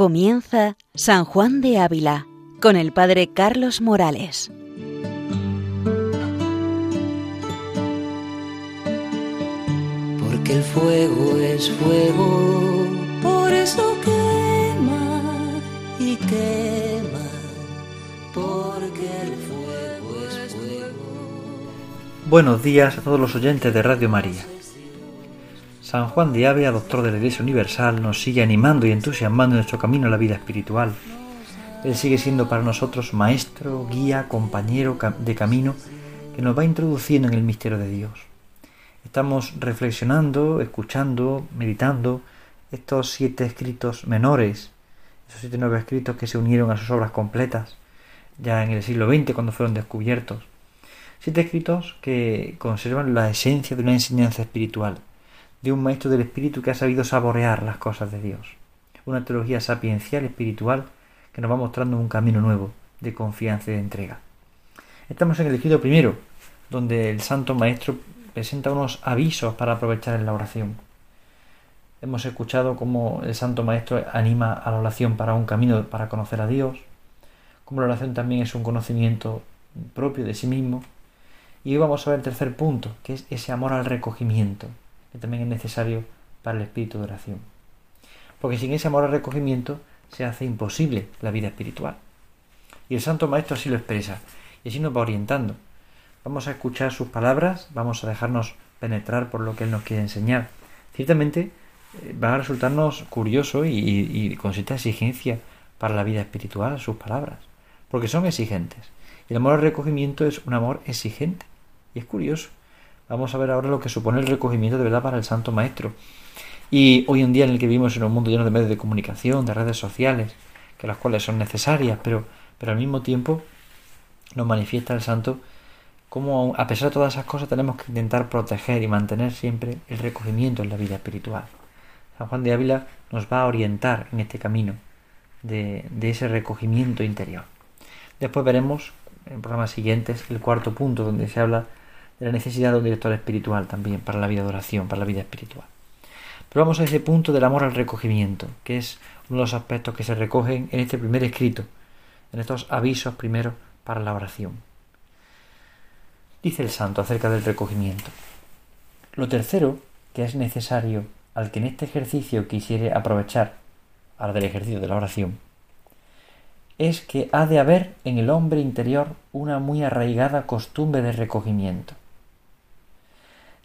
Comienza San Juan de Ávila con el Padre Carlos Morales. Porque el fuego es fuego, por eso quema y quema, porque el fuego es fuego. Buenos días a todos los oyentes de Radio María. San Juan de Ávila, doctor de la Iglesia Universal, nos sigue animando y entusiasmando en nuestro camino a la vida espiritual. Él sigue siendo para nosotros maestro, guía, compañero de camino que nos va introduciendo en el misterio de Dios. Estamos reflexionando, escuchando, meditando estos siete escritos menores, esos siete nuevos escritos que se unieron a sus obras completas ya en el siglo XX cuando fueron descubiertos. Siete escritos que conservan la esencia de una enseñanza espiritual, de un maestro del espíritu que ha sabido saborear las cosas de Dios. Una teología sapiencial espiritual que nos va mostrando un camino nuevo de confianza y de entrega. Estamos en el escrito primero, donde el santo maestro presenta unos avisos para aprovechar en la oración. Hemos escuchado cómo el santo maestro anima a la oración para un camino para conocer a Dios, cómo la oración también es un conocimiento propio de sí mismo. Y hoy vamos a ver el tercer punto, que es ese amor al recogimiento, que también es necesario para el espíritu de oración. Porque sin ese amor al recogimiento se hace imposible la vida espiritual. Y el Santo Maestro así lo expresa, y así nos va orientando. Vamos a escuchar sus palabras, vamos a dejarnos penetrar por lo que Él nos quiere enseñar. Ciertamente eh, va a resultarnos curioso y, con cierta exigencia para la vida espiritual sus palabras, porque son exigentes. El amor al recogimiento es un amor exigente, y es curioso. Vamos a ver ahora lo que supone el recogimiento de verdad para el Santo Maestro. Y hoy en día en el que vivimos en un mundo lleno de medios de comunicación, de redes sociales, que las cuales son necesarias, pero, pero al mismo tiempo nos manifiesta el Santo cómo a pesar de todas esas cosas tenemos que intentar proteger y mantener siempre el recogimiento en la vida espiritual. San Juan de Ávila nos va a orientar en este camino de, de ese recogimiento interior. Después veremos en programas siguientes el cuarto punto donde se habla la necesidad de un director espiritual también para la vida de oración, para la vida espiritual. Pero vamos a ese punto del amor al recogimiento, que es uno de los aspectos que se recogen en este primer escrito, en estos avisos primeros para la oración. Dice el santo acerca del recogimiento. Lo tercero que es necesario al que en este ejercicio quisiere aprovechar, al del ejercicio de la oración, es que ha de haber en el hombre interior una muy arraigada costumbre de recogimiento.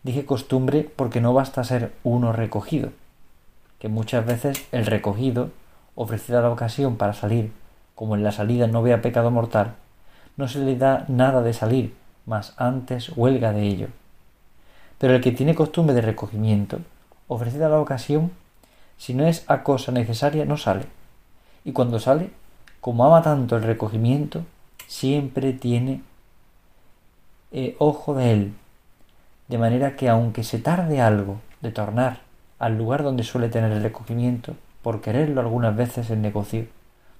Dije costumbre porque no basta ser uno recogido, que muchas veces el recogido, ofrecida la ocasión para salir, como en la salida no vea pecado mortal, no se le da nada de salir, mas antes huelga de ello. Pero el que tiene costumbre de recogimiento, ofrecida la ocasión, si no es a cosa necesaria, no sale. Y cuando sale, como ama tanto el recogimiento, siempre tiene eh, ojo de él, de manera que aunque se tarde algo de tornar al lugar donde suele tener el recogimiento, por quererlo algunas veces el negocio,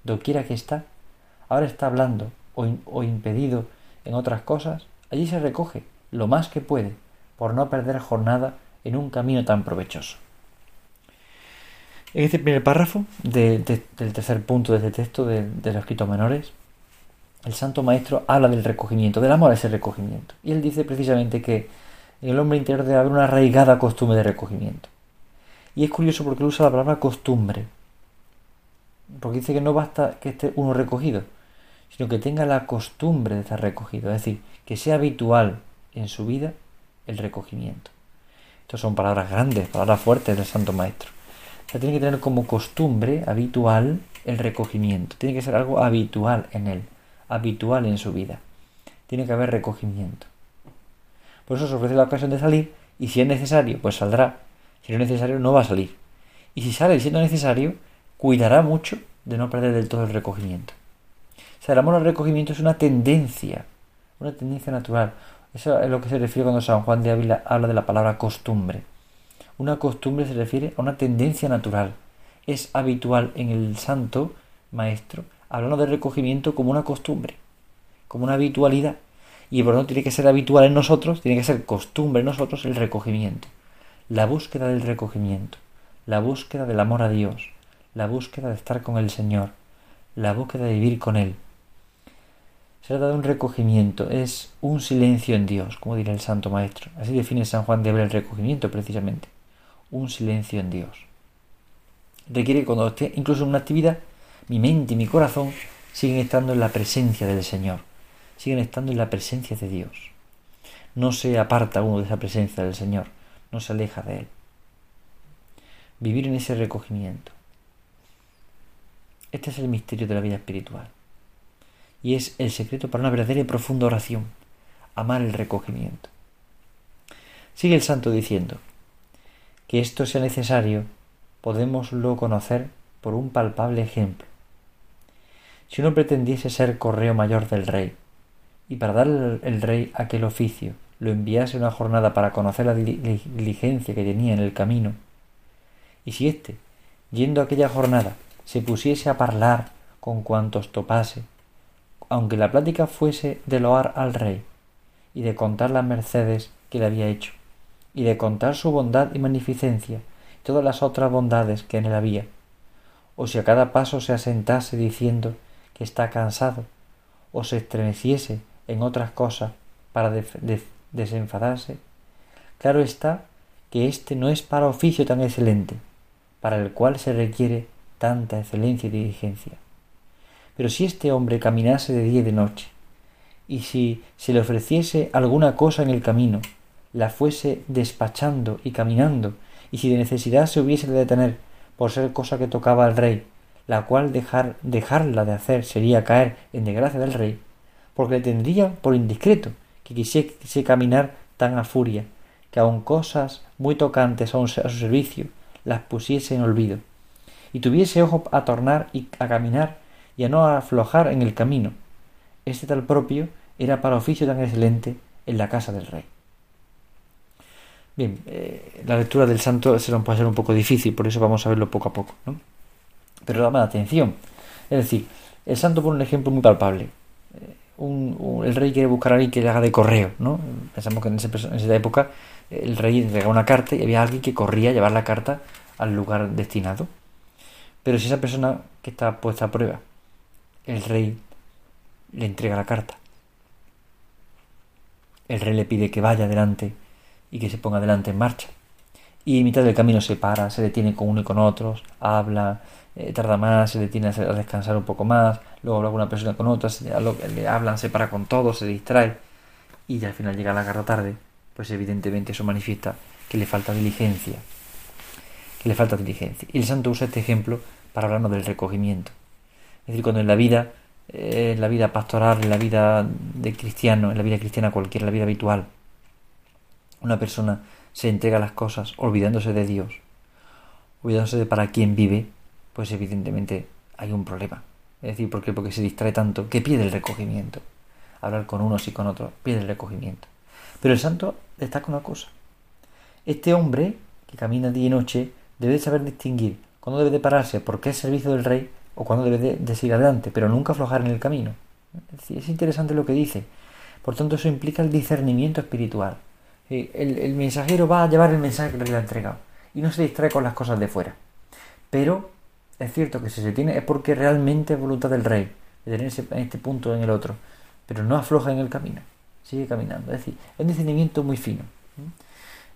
doquiera que está, ahora está hablando o, o impedido en otras cosas, allí se recoge lo más que puede, por no perder jornada en un camino tan provechoso. En este primer párrafo del tercer punto de este texto de, de los escritos menores, el Santo Maestro habla del recogimiento, del amor a ese recogimiento. Y él dice precisamente que en el hombre interior debe haber una arraigada costumbre de recogimiento. Y es curioso porque él usa la palabra costumbre. Porque dice que no basta que esté uno recogido, sino que tenga la costumbre de estar recogido. Es decir, que sea habitual en su vida el recogimiento. Estas son palabras grandes, palabras fuertes del Santo Maestro. O sea, tiene que tener como costumbre habitual el recogimiento. Tiene que ser algo habitual en él, habitual en su vida. Tiene que haber recogimiento. Por eso se ofrece la ocasión de salir y si es necesario, pues saldrá. Si no es necesario, no va a salir. Y si sale siendo necesario, cuidará mucho de no perder del todo el recogimiento. O sea, el amor al recogimiento es una tendencia, una tendencia natural. Eso es lo que se refiere cuando San Juan de Ávila habla de la palabra costumbre. Una costumbre se refiere a una tendencia natural. Es habitual en el santo maestro hablando de recogimiento como una costumbre, como una habitualidad y por lo tanto tiene que ser habitual en nosotros, tiene que ser costumbre en nosotros el recogimiento, la búsqueda del recogimiento, la búsqueda del amor a Dios, la búsqueda de estar con el Señor, la búsqueda de vivir con Él. Se trata de un recogimiento, es un silencio en Dios, como dirá el Santo Maestro. Así define San Juan de Abel el recogimiento precisamente. Un silencio en Dios. Requiere que cuando esté incluso en una actividad, mi mente y mi corazón siguen estando en la presencia del Señor, siguen estando en la presencia de Dios. No se aparta uno de esa presencia del Señor, no se aleja de Él. Vivir en ese recogimiento. Este es el misterio de la vida espiritual. Y es el secreto para una verdadera y profunda oración. Amar el recogimiento. Sigue el santo diciendo que esto sea necesario, podemoslo conocer por un palpable ejemplo. Si uno pretendiese ser correo mayor del rey, y para dar el rey aquel oficio lo enviase una jornada para conocer la diligencia que tenía en el camino, y si éste, yendo aquella jornada, se pusiese a hablar con cuantos topase, aunque la plática fuese de loar al rey, y de contar las mercedes que le había hecho, y de contar su bondad y magnificencia, y todas las otras bondades que en él había, o si a cada paso se asentase diciendo que está cansado, o se estremeciese en otras cosas para desenfadarse, claro está que éste no es para oficio tan excelente, para el cual se requiere tanta excelencia y diligencia. Pero si este hombre caminase de día y de noche, y si se le ofreciese alguna cosa en el camino, la fuese despachando y caminando, y si de necesidad se hubiese de detener por ser cosa que tocaba al rey, la cual dejar, dejarla de hacer sería caer en desgracia del rey, porque le tendría por indiscreto que quisiese caminar tan a furia, que aun cosas muy tocantes a, a su servicio las pusiese en olvido, y tuviese ojo a tornar y a caminar y a no aflojar en el camino. Este tal propio era para oficio tan excelente en la casa del rey. Bien, eh, la lectura del santo se nos puede ser un poco difícil, por eso vamos a verlo poco a poco, ¿no? Pero llama la atención. Es decir, el santo pone un ejemplo muy palpable. Eh, el rey quiere buscar a alguien que le haga de correo, ¿no? Pensamos que en, en esa época el rey entregaba una carta y había alguien que corría a llevar la carta al lugar destinado. Pero si esa persona que está puesta a prueba, el rey le entrega la carta, el rey le pide que vaya adelante y que se ponga adelante en marcha. Y en mitad del camino se para, se detiene con uno y con otros, habla, eh, tarda más, se detiene a descansar un poco más, luego habla una persona con otra, le hablan, se para con todos, se distrae y al final llega la carta tarde, pues evidentemente eso manifiesta que le falta diligencia, que le falta diligencia. Y el santo usa este ejemplo para hablarnos del recogimiento. Es decir, cuando en la vida, eh, en la vida pastoral, en la vida de cristiano, en la vida cristiana cualquiera, en la vida habitual, una persona se entrega a las cosas olvidándose de Dios, olvidándose de para quién vive, pues evidentemente hay un problema. Es decir, ¿por qué? Porque se distrae tanto que pierde el recogimiento. Hablar con unos y con otros, pierde el recogimiento. Pero el santo destaca una cosa. Este hombre que camina día y noche debe saber distinguir cuándo debe de pararse porque es servicio del rey o cuándo debe de, seguir adelante, pero nunca aflojar en el camino. Es, interesante lo que dice. Por tanto, eso implica el discernimiento espiritual. El, mensajero va a llevar el mensaje que le ha entregado y no se distrae con las cosas de fuera. Pero es cierto que si se tiene es porque realmente es voluntad del rey de tenerse en este punto en el otro, pero no afloja en el camino, sigue caminando. Es decir, es un discernimiento muy fino.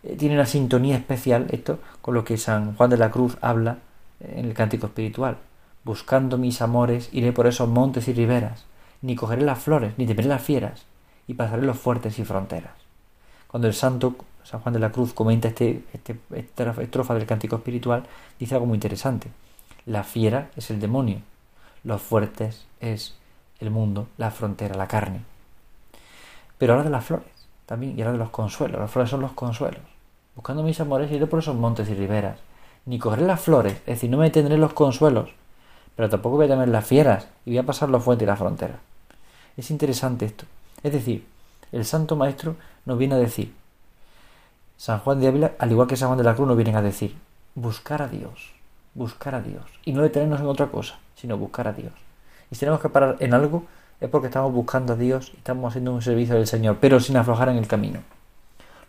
Eh, tiene una sintonía especial esto con lo que San Juan de la Cruz habla en el cántico espiritual. Buscando mis amores iré por esos montes y riberas, ni cogeré las flores, ni temeré las fieras, y pasaré los fuertes y fronteras. Cuando el santo San Juan de la Cruz comenta este, este, esta estrofa del cántico espiritual, dice algo muy interesante. La fiera es el demonio, los fuertes es el mundo, la frontera, la carne. Pero ahora de las flores también, y ahora de los consuelos. Las flores son los consuelos. Buscando mis amores iré por esos montes y riberas, ni cogeré las flores, es decir, no me tendré los consuelos, pero tampoco voy a tener las fieras y voy a pasar los fuentes y la frontera. Es interesante esto. Es decir, el Santo Maestro nos viene a decir, San Juan de Ávila, al igual que San Juan de la Cruz, nos vienen a decir, buscar a Dios, buscar a Dios, y no detenernos en otra cosa, sino buscar a Dios. Y si tenemos que parar en algo, es porque estamos buscando a Dios y estamos haciendo un servicio del Señor, pero sin aflojar en el camino.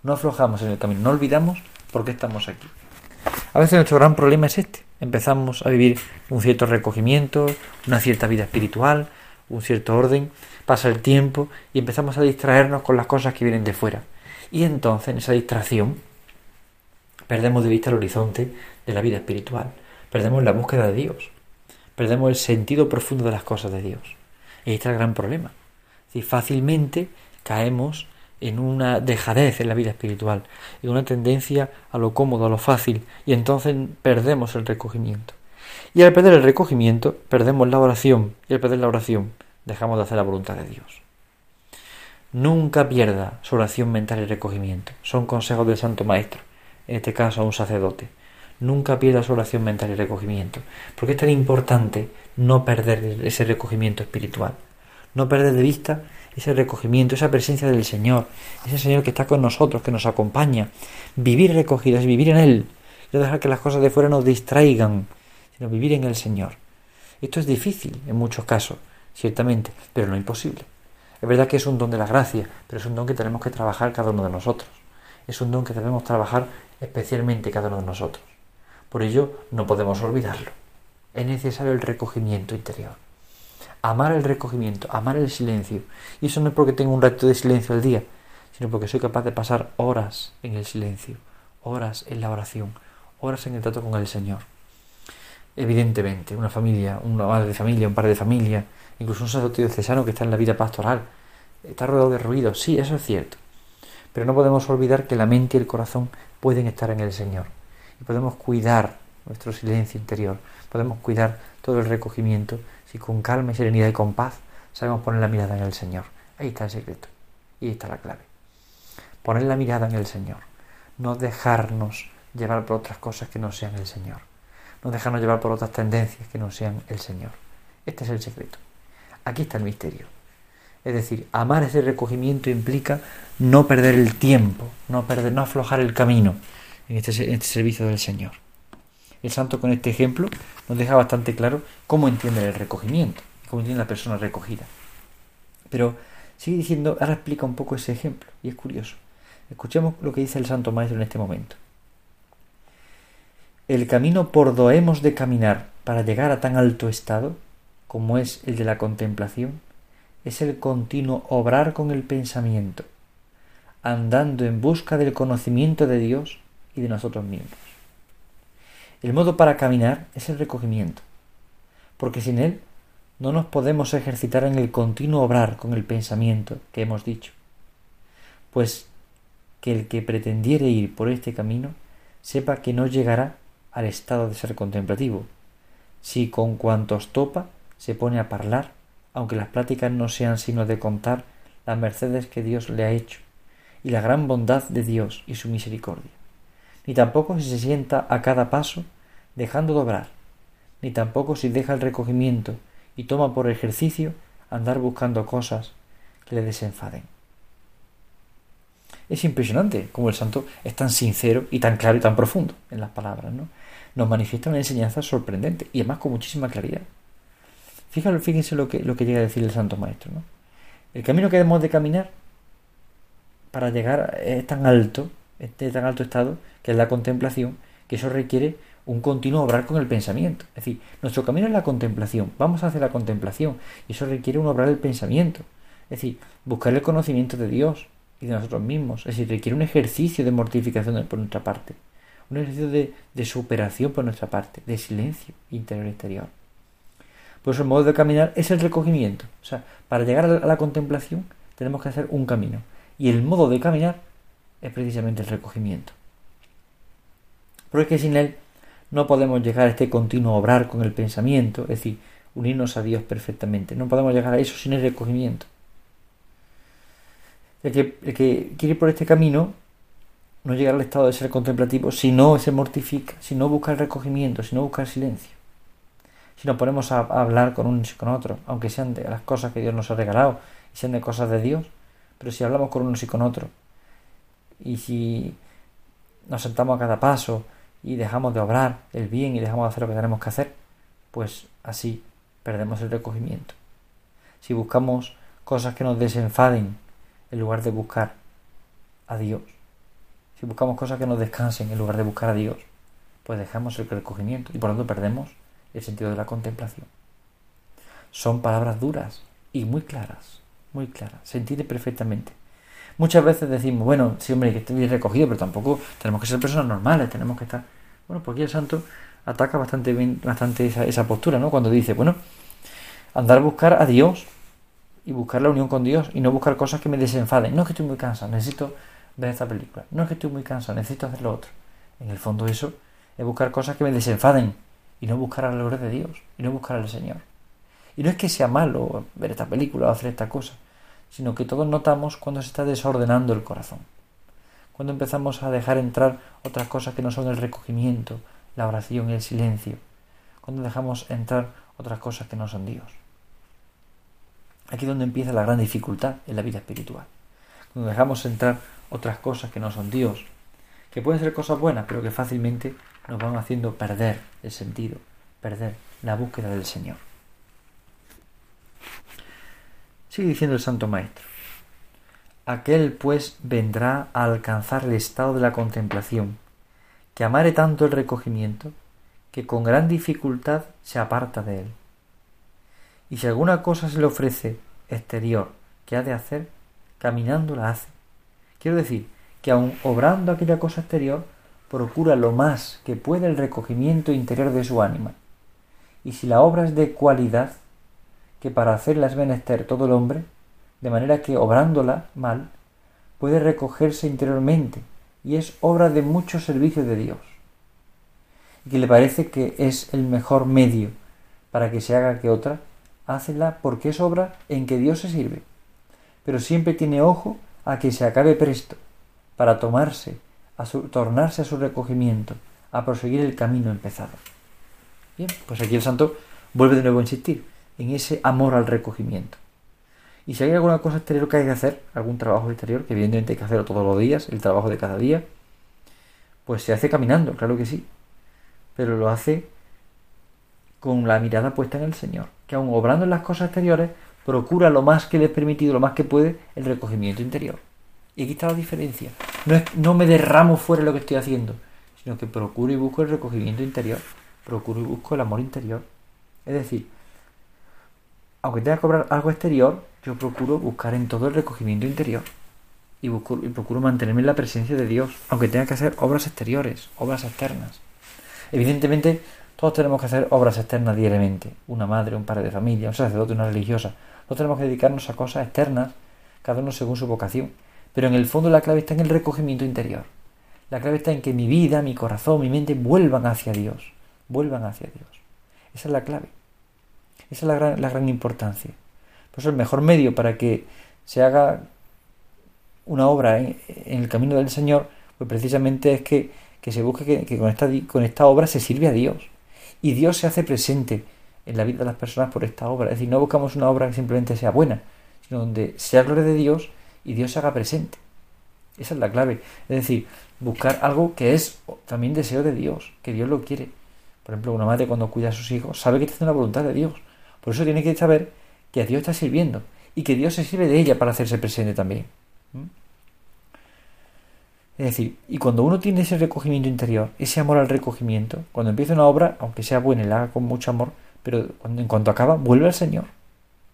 No aflojamos en el camino, no olvidamos por qué estamos aquí. A veces nuestro gran problema es este. empezamos a vivir un cierto recogimiento, una cierta vida espiritual, un cierto orden, pasa el tiempo y empezamos a distraernos con las cosas que vienen de fuera. Y entonces en esa distracción perdemos de vista el horizonte de la vida espiritual, perdemos la búsqueda de Dios, perdemos el sentido profundo de las cosas de Dios. Y ahí está el gran problema. Si fácilmente caemos en una dejadez en la vida espiritual, en una tendencia a lo cómodo, a lo fácil, y entonces perdemos el recogimiento. Y al perder el recogimiento, perdemos la oración, y al perder la oración, dejamos de hacer la voluntad de Dios. Nunca pierda su oración mental y recogimiento. Son consejos del Santo Maestro, en este caso a un sacerdote. Nunca pierda su oración mental y recogimiento, porque es tan importante no perder ese recogimiento espiritual, no perder de vista ese recogimiento, esa presencia del Señor, ese Señor que está con nosotros, que nos acompaña. Vivir recogidos, vivir en Él, no dejar que las cosas de fuera nos distraigan, sino vivir en el Señor. Esto es difícil en muchos casos, ciertamente, pero no imposible. Es verdad que es un don de la gracia, pero es un don que tenemos que trabajar cada uno de nosotros. Es un don que debemos trabajar especialmente cada uno de nosotros. Por ello, no podemos olvidarlo. Es necesario el recogimiento interior amar el recogimiento, amar el silencio. Y eso no es porque tengo un rato de silencio al día, sino porque soy capaz de pasar horas en el silencio, horas en la oración, horas en el trato con el Señor. Evidentemente, una familia, una madre de familia, un padre de familia, incluso un sacerdote diocesano que está en la vida pastoral, está rodeado de ruido, sí, eso es cierto. Pero no podemos olvidar que la mente y el corazón pueden estar en el Señor. Y podemos cuidar nuestro silencio interior, podemos cuidar todo el recogimiento si con calma y serenidad y con paz sabemos poner la mirada en el Señor. Ahí está el secreto. Y ahí está la clave. Poner la mirada en el Señor. No dejarnos llevar por otras cosas que no sean el Señor. No dejarnos llevar por otras tendencias que no sean el Señor. Este es el secreto. Aquí está el misterio. Es decir, amar ese recogimiento implica no perder el tiempo, no, perder, no aflojar el camino en este, en este servicio del Señor. El santo con este ejemplo nos deja bastante claro cómo entiende el recogimiento, cómo entiende la persona recogida. Pero sigue diciendo, ahora explica un poco ese ejemplo, y es curioso. Escuchemos lo que dice el Santo Maestro en este momento. El camino por do hemos de caminar para llegar a tan alto estado, como es el de la contemplación, es el continuo obrar con el pensamiento, andando en busca del conocimiento de Dios de nosotros mismos. El modo para caminar es el recogimiento, porque sin él no nos podemos ejercitar en el continuo obrar con el pensamiento que hemos dicho. Pues que el que pretendiere ir por este camino sepa que no llegará al estado de ser contemplativo, si con cuantos topa se pone a hablar, aunque las pláticas no sean sino de contar las mercedes que Dios le ha hecho, y la gran bondad de Dios y su misericordia ni tampoco si se sienta a cada paso dejando de obrar, ni tampoco si deja el recogimiento y toma por ejercicio andar buscando cosas que le desenfaden. Es impresionante como el santo es tan sincero y tan claro y tan profundo en las palabras, ¿no? Nos manifiesta una enseñanza sorprendente y además con muchísima claridad. Fíjense, fíjense lo que, lo que llega a decir el santo maestro, ¿no? El camino que debemos de caminar para llegar es tan alto, este tan alto estado, que es la contemplación, que eso requiere un continuo obrar con el pensamiento. Es decir, nuestro camino es la contemplación. Vamos a hacer la contemplación y eso requiere un obrar el pensamiento. Es decir, buscar el conocimiento de Dios y de nosotros mismos. Es decir, requiere un ejercicio de mortificación por nuestra parte. Un ejercicio de, de superación por nuestra parte, de silencio interior y exterior. Por eso el modo de caminar es el recogimiento. O sea, para llegar a la contemplación tenemos que hacer un camino. Y el modo de caminar es precisamente el recogimiento. Porque sin él no podemos llegar a este continuo obrar con el pensamiento, es decir, unirnos a Dios perfectamente. No podemos llegar a eso sin el recogimiento. El que, que quiere ir por este camino no llega al estado de ser contemplativo si no se mortifica, si no busca el recogimiento, si no busca el silencio. Si nos ponemos a, hablar con unos y con otros, aunque sean de las cosas que Dios nos ha regalado y sean de cosas de Dios, pero si hablamos con unos y con otros, y si nos sentamos a cada paso, y dejamos de obrar el bien y dejamos de hacer lo que tenemos que hacer, pues así perdemos el recogimiento. Si buscamos cosas que nos desenfaden en lugar de buscar a Dios, si buscamos cosas que nos descansen en lugar de buscar a Dios, pues dejamos el recogimiento y por lo tanto perdemos el sentido de la contemplación. Son palabras duras y muy claras, muy claras, se entiende perfectamente. Muchas veces decimos, bueno, sí, hombre, que esté bien recogido, pero tampoco tenemos que ser personas normales, tenemos que estar. Bueno, pues aquí el santo ataca bastante bien, bastante esa, esa postura, ¿no? Cuando dice, bueno, andar a buscar a Dios y buscar la unión con Dios y no buscar cosas que me desenfaden. No es que estoy muy cansado, necesito ver esta película. No es que estoy muy cansado, necesito hacer lo otro. En el fondo eso es buscar cosas que me desenfaden y no buscar a la gloria de Dios y no buscar al Señor. Y no es que sea malo ver esta película o hacer esta cosa, sino que todos notamos cuando se está desordenando el corazón, cuando empezamos a dejar entrar otras cosas que no son el recogimiento, la oración y el silencio, cuando dejamos entrar otras cosas que no son Dios. Aquí es donde empieza la gran dificultad en la vida espiritual, cuando dejamos entrar otras cosas que no son Dios, que pueden ser cosas buenas, pero que fácilmente nos van haciendo perder el sentido, perder la búsqueda del Señor. Sigue diciendo el Santo Maestro. Aquel pues vendrá a alcanzar el estado de la contemplación, que amare tanto el recogimiento, que con gran dificultad se aparta de él. Y si alguna cosa se le ofrece exterior que ha de hacer, caminando la hace. Quiero decir, que aun obrando aquella cosa exterior, procura lo más que puede el recogimiento interior de su ánima. Y si la obra es de cualidad, que para hacerla es menester todo el hombre, de manera que obrándola mal, puede recogerse interiormente y es obra de mucho servicio de Dios. Y que le parece que es el mejor medio para que se haga que otra, hácela porque es obra en que Dios se sirve. Pero siempre tiene ojo a que se acabe presto, para tomarse, a tornarse a su recogimiento, a proseguir el camino empezado. Bien, pues aquí el santo vuelve de nuevo a insistir en ese amor al recogimiento. Y si hay alguna cosa exterior que hay que hacer, algún trabajo exterior, que evidentemente hay que hacerlo todos los días, el trabajo de cada día, pues se hace caminando, claro que sí, pero lo hace con la mirada puesta en el Señor, que aun obrando en las cosas exteriores, procura lo más que le es permitido, lo más que puede, el recogimiento interior. Y aquí está la diferencia. No, no me derramo fuera lo que estoy haciendo, sino que procuro y busco el recogimiento interior, procuro y busco el amor interior. Es decir, aunque tenga que cobrar algo exterior, yo procuro buscar en todo el recogimiento interior. Y, y procuro mantenerme en la presencia de Dios, aunque tenga que hacer obras exteriores, obras externas. Evidentemente, todos tenemos que hacer obras externas diariamente. Una madre, un padre de familia, un sacerdote, una religiosa. Todos tenemos que dedicarnos a cosas externas, cada uno según su vocación. Pero en el fondo la clave está en el recogimiento interior. La clave está en que mi vida, mi corazón, mi mente vuelvan hacia Dios. Vuelvan hacia Dios. Esa es la clave. Esa es la gran, la gran importancia. Por eso el mejor medio para que se haga una obra en, el camino del Señor, pues precisamente es que, se busque que, con, esta, con esta obra se sirve a Dios. Y Dios se hace presente en la vida de las personas por esta obra. Es decir, no buscamos una obra que simplemente sea buena, sino donde sea gloria de Dios y Dios se haga presente. Esa es la clave. Es decir, buscar algo que es también deseo de Dios, que Dios lo quiere. Por ejemplo, una madre cuando cuida a sus hijos sabe que está haciendo la voluntad de Dios. Por eso tiene que saber que a Dios está sirviendo y que Dios se sirve de ella para hacerse presente también. Es decir, y cuando uno tiene ese recogimiento interior, ese amor al recogimiento, cuando empieza una obra, aunque sea buena y la haga con mucho amor, pero cuando, en cuanto acaba, vuelve al Señor.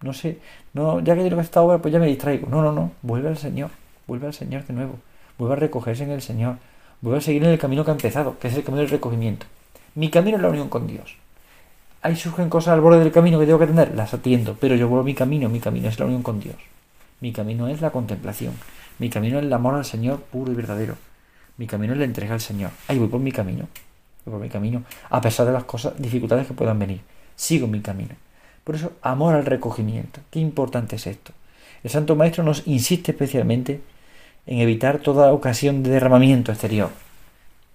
No sé, no, ya que tengo esta obra, pues ya me distraigo. No, no, no, vuelve al Señor, vuelve al Señor de nuevo, vuelve a recogerse en el Señor, vuelve a seguir en el camino que ha empezado, que es el camino del recogimiento. Mi camino es la unión con Dios ahí surgen cosas al borde del camino que tengo que atender, las atiendo, pero yo vuelvo mi camino, mi camino es la unión con Dios. Mi camino es la contemplación. Mi camino es el amor al Señor puro y verdadero. Mi camino es la entrega al Señor. Ahí voy por mi camino. Voy por mi camino. A pesar de las cosas, dificultades que puedan venir. Sigo mi camino. Por eso, amor al recogimiento. Qué importante es esto. El Santo Maestro nos insiste especialmente en evitar toda ocasión de derramamiento exterior.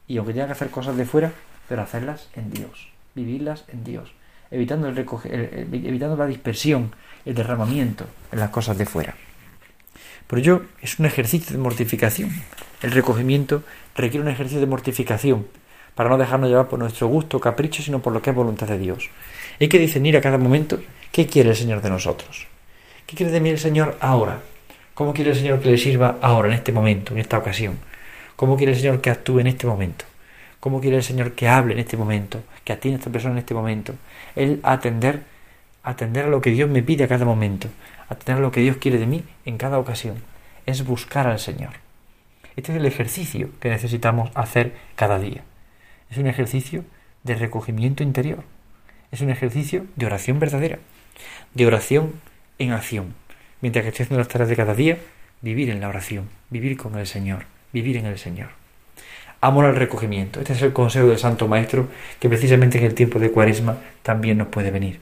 Y aunque tenga que hacer cosas de fuera, pero hacerlas en Dios vivirlas en Dios, evitando, el evitando la dispersión, el derramamiento en las cosas de fuera. Por ello, es un ejercicio de mortificación. El recogimiento requiere un ejercicio de mortificación para no dejarnos llevar por nuestro gusto, capricho, sino por lo que es voluntad de Dios. Hay que discernir a cada momento qué quiere el Señor de nosotros. ¿Qué quiere de mí el Señor ahora? ¿Cómo quiere el Señor que le sirva ahora, en este momento, en esta ocasión? ¿Cómo quiere el Señor que actúe en este momento? cómo quiere el Señor que hable en este momento, que atienda a esta persona en este momento. El atender, atender a lo que Dios me pide a cada momento, atender a lo que Dios quiere de mí en cada ocasión. Es buscar al Señor. Este es el ejercicio que necesitamos hacer cada día. Es un ejercicio de recogimiento interior. Es un ejercicio de oración verdadera, de oración en acción. Mientras que estoy haciendo las tareas de cada día, vivir en la oración, vivir con el Señor, vivir en el Señor. Amor al recogimiento. Este es el consejo del Santo Maestro que precisamente en el tiempo de Cuaresma también nos puede venir.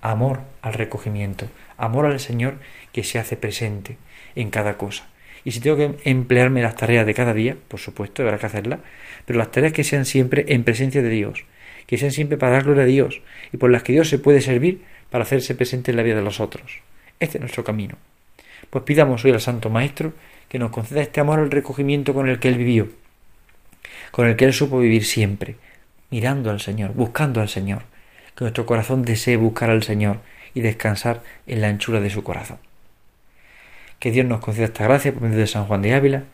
Amor al recogimiento, amor al Señor que se hace presente en cada cosa. Y si tengo que emplearme las tareas de cada día, por supuesto, habrá que hacerlas, pero las tareas que sean siempre en presencia de Dios, que sean siempre para dar gloria a Dios y por las que Dios se puede servir para hacerse presente en la vida de los otros. Este es nuestro camino. Pues pidamos hoy al Santo Maestro que nos conceda este amor al recogimiento con el que Él vivió, con el que Él supo vivir siempre, mirando al Señor, buscando al Señor, que nuestro corazón desee buscar al Señor y descansar en la anchura de su corazón. Que Dios nos conceda esta gracia por medio de San Juan de Ávila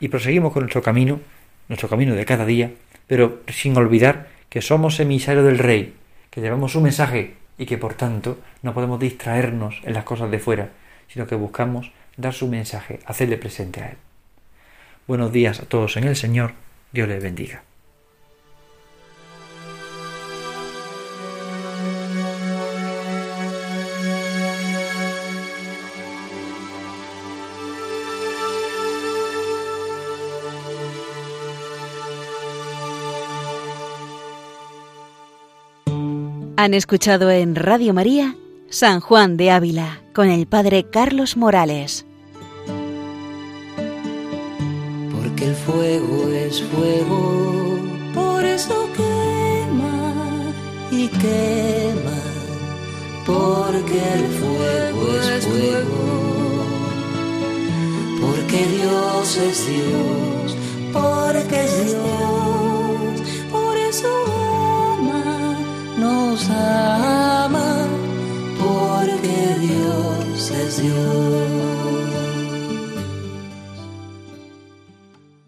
y proseguimos con nuestro camino, nuestro camino de cada día, pero sin olvidar que somos emisarios del Rey, que llevamos su mensaje y que por tanto no podemos distraernos en las cosas de fuera, sino que buscamos dar su mensaje, hacerle presente a Él. Buenos días a todos en el Señor, Dios les bendiga. Han escuchado en Radio María San Juan de Ávila con el Padre Carlos Morales. Porque el fuego es fuego, por eso quema y quema. Porque el fuego es fuego, porque Dios es Dios, porque es Dios, por eso ama, nos ama porque Dios es Dios.